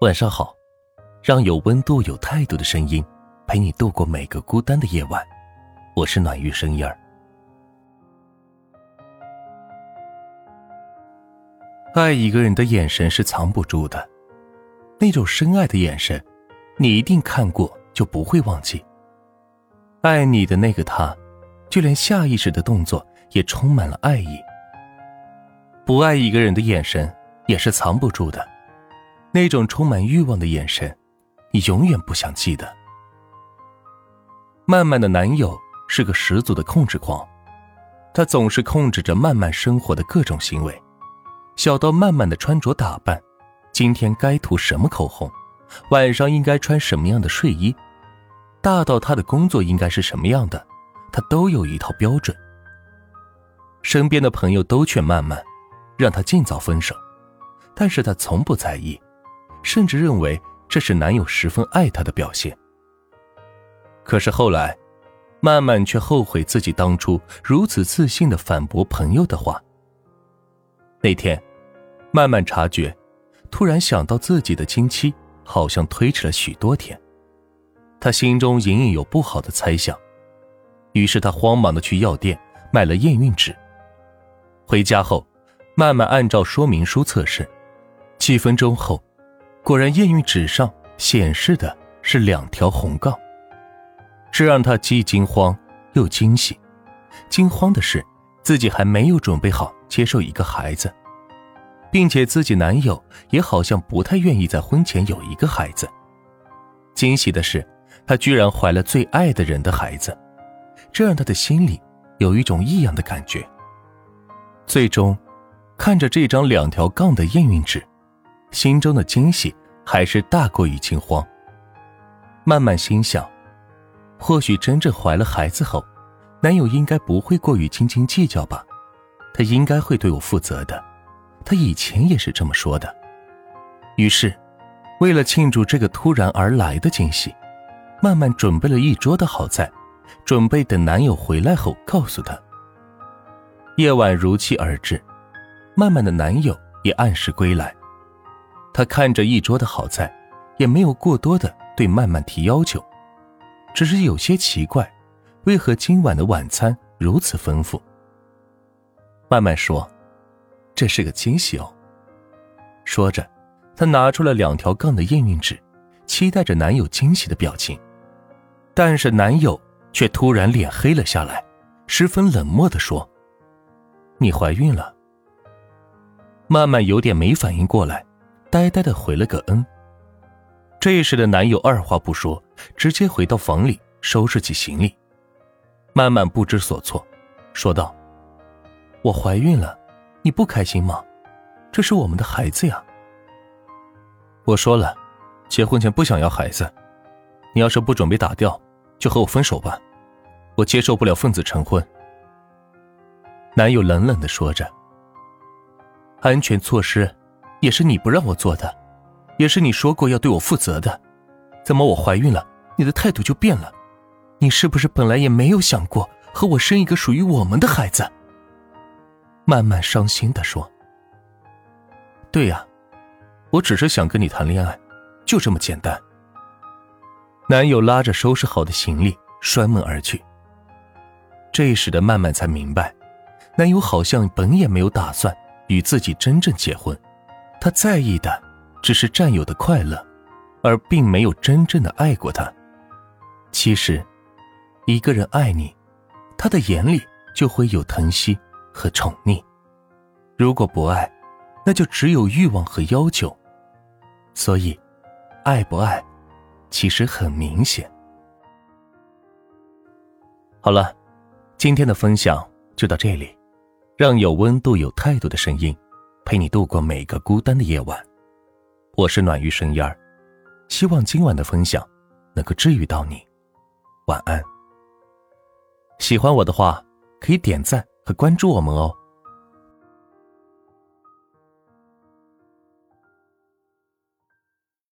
晚上好，让有温度、有态度的声音陪你度过每个孤单的夜晚。我是暖玉声音儿。爱一个人的眼神是藏不住的，那种深爱的眼神，你一定看过就不会忘记。爱你的那个他，就连下意识的动作也充满了爱意。不爱一个人的眼神也是藏不住的。那种充满欲望的眼神，你永远不想记得。曼曼的男友是个十足的控制狂，他总是控制着曼曼生活的各种行为，小到曼曼的穿着打扮，今天该涂什么口红，晚上应该穿什么样的睡衣，大到他的工作应该是什么样的，他都有一套标准。身边的朋友都劝曼曼，让他尽早分手，但是他从不在意。甚至认为这是男友十分爱她的表现。可是后来，曼曼却后悔自己当初如此自信的反驳朋友的话。那天，曼曼察觉，突然想到自己的经期好像推迟了许多天，她心中隐隐有不好的猜想，于是她慌忙的去药店买了验孕纸。回家后，曼曼按照说明书测试，几分钟后。果然，验孕纸上显示的是两条红杠，这让她既惊慌又惊喜。惊慌的是，自己还没有准备好接受一个孩子，并且自己男友也好像不太愿意在婚前有一个孩子。惊喜的是，她居然怀了最爱的人的孩子，这让她的心里有一种异样的感觉。最终，看着这张两条杠的验孕纸。心中的惊喜还是大过于惊慌。慢慢心想，或许真正怀了孩子后，男友应该不会过于斤斤计较吧？他应该会对我负责的。他以前也是这么说的。于是，为了庆祝这个突然而来的惊喜，慢慢准备了一桌的好菜，准备等男友回来后告诉他。夜晚如期而至，慢慢的男友也按时归来。他看着一桌的好菜，也没有过多的对曼曼提要求，只是有些奇怪，为何今晚的晚餐如此丰富？曼曼说：“这是个惊喜哦。”说着，她拿出了两条杠的验孕纸，期待着男友惊喜的表情。但是男友却突然脸黑了下来，十分冷漠的说：“你怀孕了。”曼曼有点没反应过来。呆呆的回了个嗯。这时的男友二话不说，直接回到房里收拾起行李。曼曼不知所措，说道：“我怀孕了，你不开心吗？这是我们的孩子呀。”我说了，结婚前不想要孩子。你要是不准备打掉，就和我分手吧。我接受不了奉子成婚。男友冷冷的说着：“安全措施。”也是你不让我做的，也是你说过要对我负责的，怎么我怀孕了，你的态度就变了？你是不是本来也没有想过和我生一个属于我们的孩子？慢慢伤心的说：“对呀，我只是想跟你谈恋爱，就这么简单。”男友拉着收拾好的行李摔门而去。这时的曼曼才明白，男友好像本也没有打算与自己真正结婚。他在意的只是占有的快乐，而并没有真正的爱过他。其实，一个人爱你，他的眼里就会有疼惜和宠溺；如果不爱，那就只有欲望和要求。所以，爱不爱，其实很明显。好了，今天的分享就到这里，让有温度、有态度的声音。陪你度过每个孤单的夜晚，我是暖玉声音儿，希望今晚的分享能够治愈到你。晚安。喜欢我的话，可以点赞和关注我们哦。